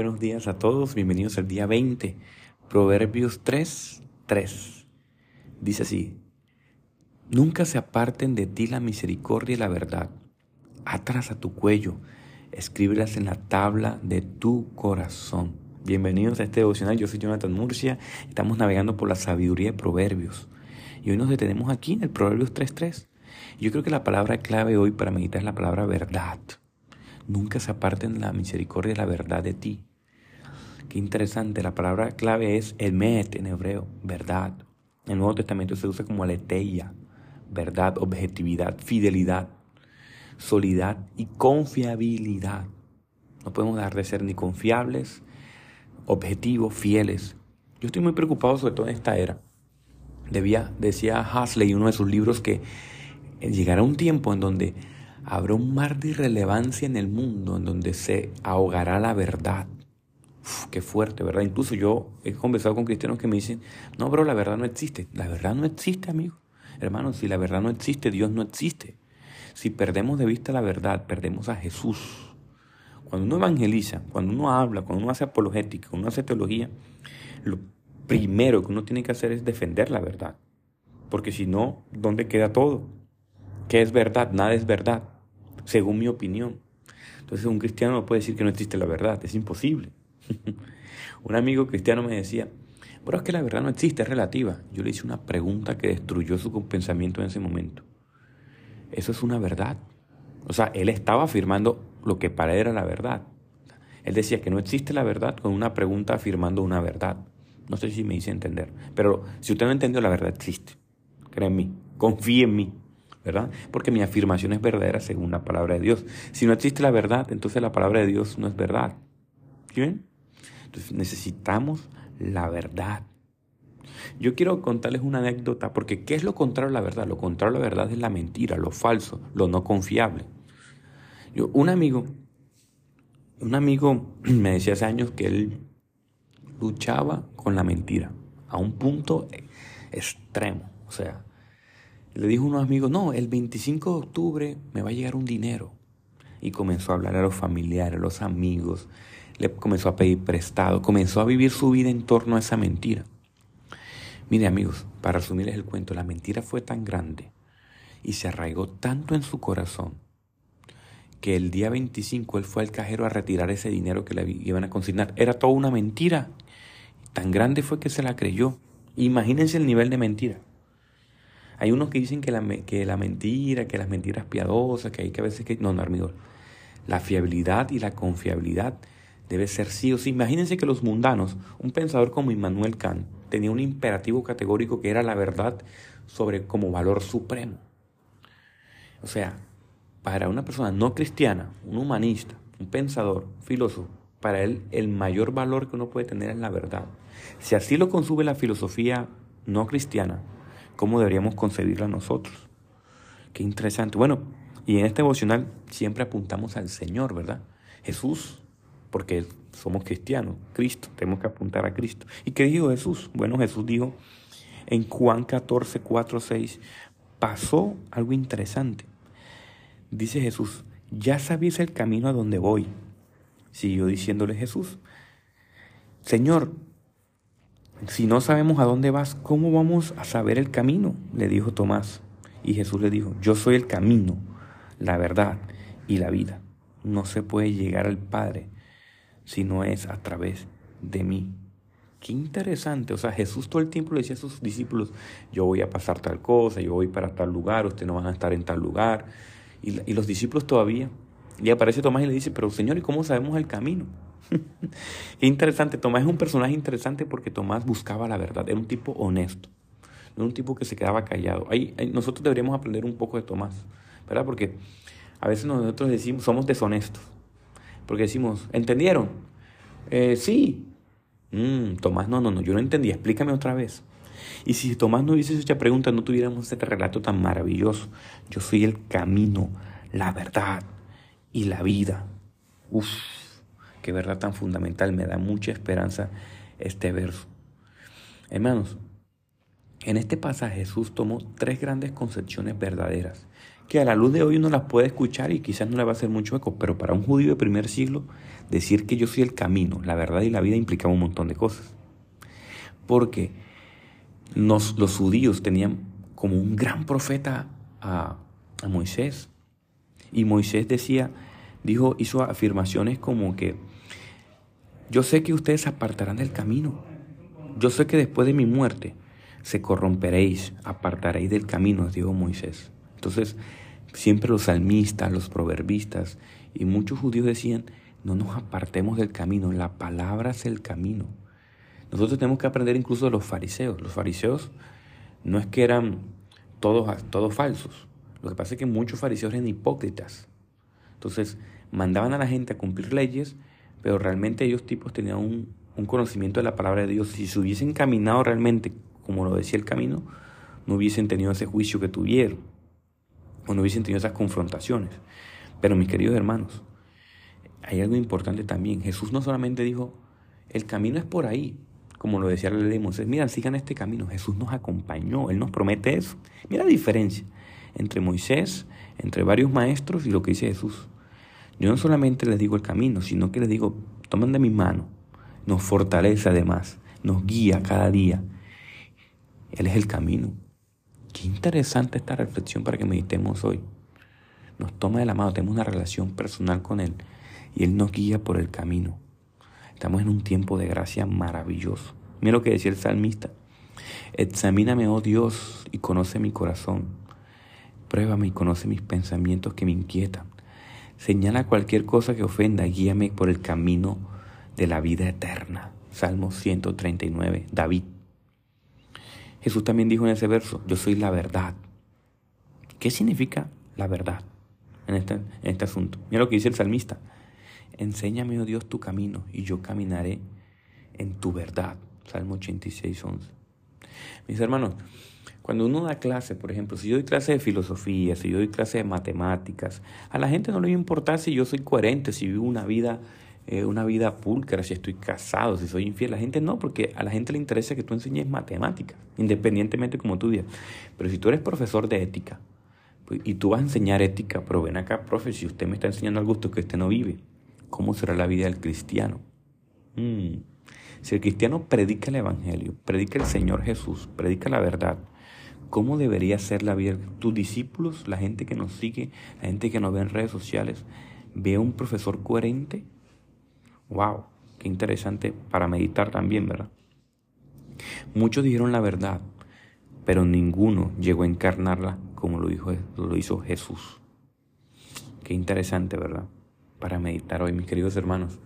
Buenos días a todos, bienvenidos al día 20, Proverbios 3, 3. Dice así, Nunca se aparten de ti la misericordia y la verdad, atras a tu cuello, escríbelas en la tabla de tu corazón. Bienvenidos a este devocional, yo soy Jonathan Murcia, estamos navegando por la sabiduría de Proverbios. Y hoy nos detenemos aquí en el Proverbios 3.3. Yo creo que la palabra clave hoy para meditar es la palabra verdad. Nunca se aparten la misericordia y la verdad de ti. Qué interesante, la palabra clave es emet en hebreo, verdad. En el Nuevo Testamento se usa como aletheia, verdad, objetividad, fidelidad, solidad y confiabilidad. No podemos dejar de ser ni confiables, objetivos, fieles. Yo estoy muy preocupado sobre todo en esta era. Debía, decía Hasley en uno de sus libros que llegará un tiempo en donde habrá un mar de irrelevancia en el mundo en donde se ahogará la verdad. Qué fuerte, ¿verdad? Incluso yo he conversado con cristianos que me dicen, no, bro, la verdad no existe. La verdad no existe, amigo. Hermano, si la verdad no existe, Dios no existe. Si perdemos de vista la verdad, perdemos a Jesús. Cuando uno evangeliza, cuando uno habla, cuando uno hace apologética, cuando uno hace teología, lo primero que uno tiene que hacer es defender la verdad. Porque si no, ¿dónde queda todo? ¿Qué es verdad? Nada es verdad, según mi opinión. Entonces un cristiano no puede decir que no existe la verdad, es imposible. un amigo cristiano me decía, pero es que la verdad no existe, es relativa. Yo le hice una pregunta que destruyó su pensamiento en ese momento. Eso es una verdad. O sea, él estaba afirmando lo que para él era la verdad. Él decía que no existe la verdad con una pregunta afirmando una verdad. No sé si me hice entender. Pero si usted no entendió, la verdad existe. Cree en mí. Confíe en mí. ¿verdad? Porque mi afirmación es verdadera según la palabra de Dios. Si no existe la verdad, entonces la palabra de Dios no es verdad. ¿Sí ven? Entonces necesitamos la verdad. Yo quiero contarles una anécdota, porque ¿qué es lo contrario a la verdad? Lo contrario a la verdad es la mentira, lo falso, lo no confiable. Yo, un amigo, un amigo me decía hace años que él luchaba con la mentira a un punto extremo. O sea, le dijo a unos amigos, no, el 25 de octubre me va a llegar un dinero. Y comenzó a hablar a los familiares, a los amigos, le comenzó a pedir prestado, comenzó a vivir su vida en torno a esa mentira. Mire amigos, para resumirles el cuento, la mentira fue tan grande y se arraigó tanto en su corazón que el día 25 él fue al cajero a retirar ese dinero que le iban a consignar. Era toda una mentira. Tan grande fue que se la creyó. Imagínense el nivel de mentira. Hay unos que dicen que la, que la mentira, que las mentiras piadosas, que hay que a veces que... No, no, amigo. La fiabilidad y la confiabilidad debe ser sí o sí. Imagínense que los mundanos, un pensador como Immanuel Kant, tenía un imperativo categórico que era la verdad sobre como valor supremo. O sea, para una persona no cristiana, un humanista, un pensador, un filósofo, para él el mayor valor que uno puede tener es la verdad. Si así lo consume la filosofía no cristiana, cómo deberíamos concebirla nosotros. Qué interesante. Bueno, y en este devocional siempre apuntamos al Señor, ¿verdad? Jesús, porque somos cristianos, Cristo, tenemos que apuntar a Cristo. ¿Y qué dijo Jesús? Bueno, Jesús dijo en Juan 14, 4, 6, pasó algo interesante. Dice Jesús, ya sabéis el camino a donde voy. Siguió diciéndole Jesús, Señor, si no sabemos a dónde vas, ¿cómo vamos a saber el camino? Le dijo Tomás. Y Jesús le dijo, yo soy el camino, la verdad y la vida. No se puede llegar al Padre si no es a través de mí. Qué interesante. O sea, Jesús todo el tiempo le decía a sus discípulos, yo voy a pasar tal cosa, yo voy para tal lugar, ustedes no van a estar en tal lugar. Y, y los discípulos todavía. Y aparece Tomás y le dice, pero Señor, ¿y cómo sabemos el camino? Qué interesante, Tomás es un personaje interesante porque Tomás buscaba la verdad, era un tipo honesto, no un tipo que se quedaba callado. Ahí, nosotros deberíamos aprender un poco de Tomás, ¿verdad? Porque a veces nosotros decimos, somos deshonestos, porque decimos, ¿entendieron? Eh, sí. Mm, Tomás, no, no, no, yo no entendí, explícame otra vez. Y si Tomás no hubiese hecho esta pregunta, no tuviéramos este relato tan maravilloso. Yo soy el camino, la verdad y la vida. Uf. Qué verdad tan fundamental, me da mucha esperanza este verso. Hermanos, en este pasaje Jesús tomó tres grandes concepciones verdaderas que a la luz de hoy uno las puede escuchar y quizás no le va a hacer mucho eco, pero para un judío de primer siglo, decir que yo soy el camino, la verdad y la vida implicaba un montón de cosas. Porque los judíos tenían como un gran profeta a, Moisés. Y Moisés decía, dijo, hizo afirmaciones como que yo sé que ustedes apartarán del camino. Yo sé que después de mi muerte se corromperéis, apartaréis del camino, dijo Moisés. Entonces, siempre los salmistas, los proverbistas y muchos judíos decían, no nos apartemos del camino, la palabra es el camino. Nosotros tenemos que aprender incluso de los fariseos. Los fariseos no es que eran todos, todos falsos. Lo que pasa es que muchos fariseos eran hipócritas. Entonces, mandaban a la gente a cumplir leyes, pero realmente ellos tipos tenían un, conocimiento de la palabra de Dios. Si se hubiesen caminado realmente como lo decía el camino, no hubiesen tenido ese juicio que tuvieron, o no hubiesen tenido esas confrontaciones. Pero mis queridos hermanos, hay algo importante también. Jesús no solamente dijo, el camino es por ahí, como lo decía la ley de Moisés, mira, sigan este camino. Jesús nos acompañó, Él nos promete eso. Mira la diferencia entre Moisés, entre varios maestros y lo que dice Jesús. Yo no solamente les digo el camino, sino que les digo, tomen de mi mano, nos fortalece además, nos guía cada día. Él es el camino. Qué interesante esta reflexión para que meditemos hoy. Nos toma de la mano, tenemos una relación personal con Él y Él nos guía por el camino. Estamos en un tiempo de gracia maravilloso. Mira lo que decía el salmista. Examíname, oh Dios, y conoce mi corazón. Pruébame y conoce mis pensamientos que me inquietan. Señala cualquier cosa que ofenda, guíame por el camino de la vida eterna. Salmo 139, David. Jesús también dijo en ese verso, yo soy la verdad. ¿Qué significa la verdad en este, en este asunto? Mira lo que dice el salmista. Enséñame, oh Dios, tu camino y yo caminaré en tu verdad. Salmo 86, 11. Mis hermanos, cuando uno da clase, por ejemplo, si yo doy clase de filosofía, si yo doy clase de matemáticas, a la gente no le va a importar si yo soy coherente, si vivo una vida, eh, una vida pulcra, si estoy casado, si soy infiel. La gente no, porque a la gente le interesa que tú enseñes matemáticas, independientemente como tú digas. Pero si tú eres profesor de ética pues, y tú vas a enseñar ética, pero ven acá, profe, si usted me está enseñando algo que usted no vive, ¿cómo será la vida del cristiano? Mm. Si el cristiano predica el Evangelio, predica el Señor Jesús, predica la verdad, ¿Cómo debería ser la vida? Tus discípulos, la gente que nos sigue, la gente que nos ve en redes sociales, ve a un profesor coherente. ¡Wow! Qué interesante para meditar también, ¿verdad? Muchos dijeron la verdad, pero ninguno llegó a encarnarla como lo, dijo, lo hizo Jesús. Qué interesante, ¿verdad? Para meditar hoy, mis queridos hermanos.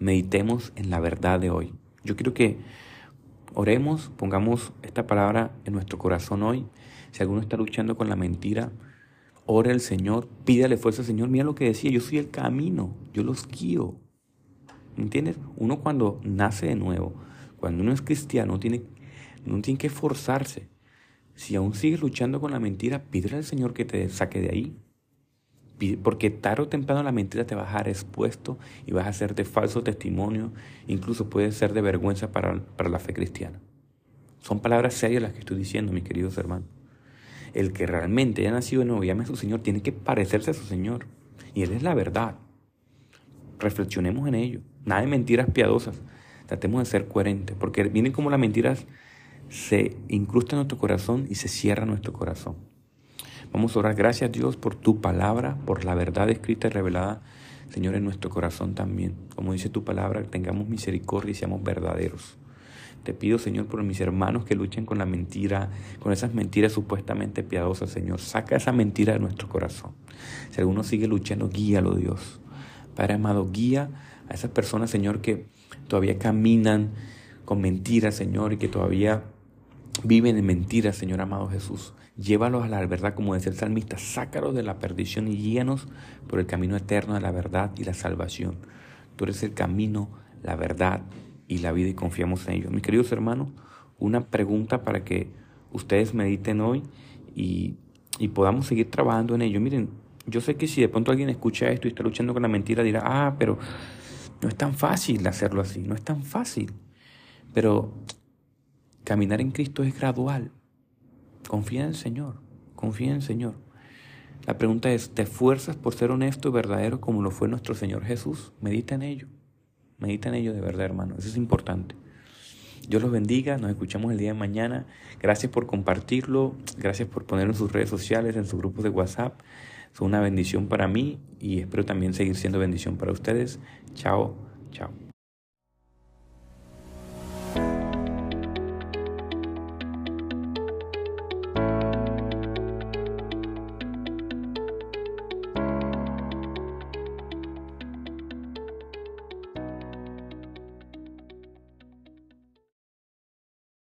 Meditemos en la verdad de hoy. Yo quiero que Oremos, pongamos esta palabra en nuestro corazón hoy. Si alguno está luchando con la mentira, ore al Señor, pídale fuerza al Señor. Mira lo que decía, yo soy el camino, yo los guío. ¿Entiendes? Uno cuando nace de nuevo, cuando uno es cristiano, tiene, no tiene que esforzarse. Si aún sigues luchando con la mentira, pídele al Señor que te saque de ahí. Porque tarde o temprano la mentira te va a dejar expuesto y vas a ser de falso testimonio, incluso puede ser de vergüenza para, para la fe cristiana. Son palabras serias las que estoy diciendo, mis queridos hermanos. El que realmente haya nacido de nuevo y ame a su Señor tiene que parecerse a su Señor. Y Él es la verdad. Reflexionemos en ello. Nada de mentiras piadosas. Tratemos de ser coherentes, porque vienen como las mentiras se incrustan en nuestro corazón y se cierra nuestro corazón. Vamos a orar. Gracias Dios por tu palabra, por la verdad escrita y revelada, Señor, en nuestro corazón también. Como dice tu palabra, tengamos misericordia y seamos verdaderos. Te pido, Señor, por mis hermanos que luchen con la mentira, con esas mentiras supuestamente piadosas, Señor. Saca esa mentira de nuestro corazón. Si alguno sigue luchando, guíalo, Dios. Padre amado, guía a esas personas, Señor, que todavía caminan con mentiras, Señor, y que todavía viven en mentiras, Señor amado Jesús. Llévalos a la verdad, como decía el salmista, sácalos de la perdición y guíanos por el camino eterno de la verdad y la salvación. Tú eres el camino, la verdad y la vida y confiamos en ellos. Mis queridos hermanos, una pregunta para que ustedes mediten hoy y, y podamos seguir trabajando en ello. Miren, yo sé que si de pronto alguien escucha esto y está luchando con la mentira, dirá, ah, pero no es tan fácil hacerlo así, no es tan fácil. Pero caminar en Cristo es gradual. Confía en el Señor, confía en el Señor. La pregunta es, ¿te esfuerzas por ser honesto y verdadero como lo fue nuestro Señor Jesús? Medita en ello. Medita en ello de verdad, hermano. Eso es importante. Dios los bendiga, nos escuchamos el día de mañana. Gracias por compartirlo, gracias por ponerlo en sus redes sociales, en sus grupos de WhatsApp. Son una bendición para mí y espero también seguir siendo bendición para ustedes. Chao, chao.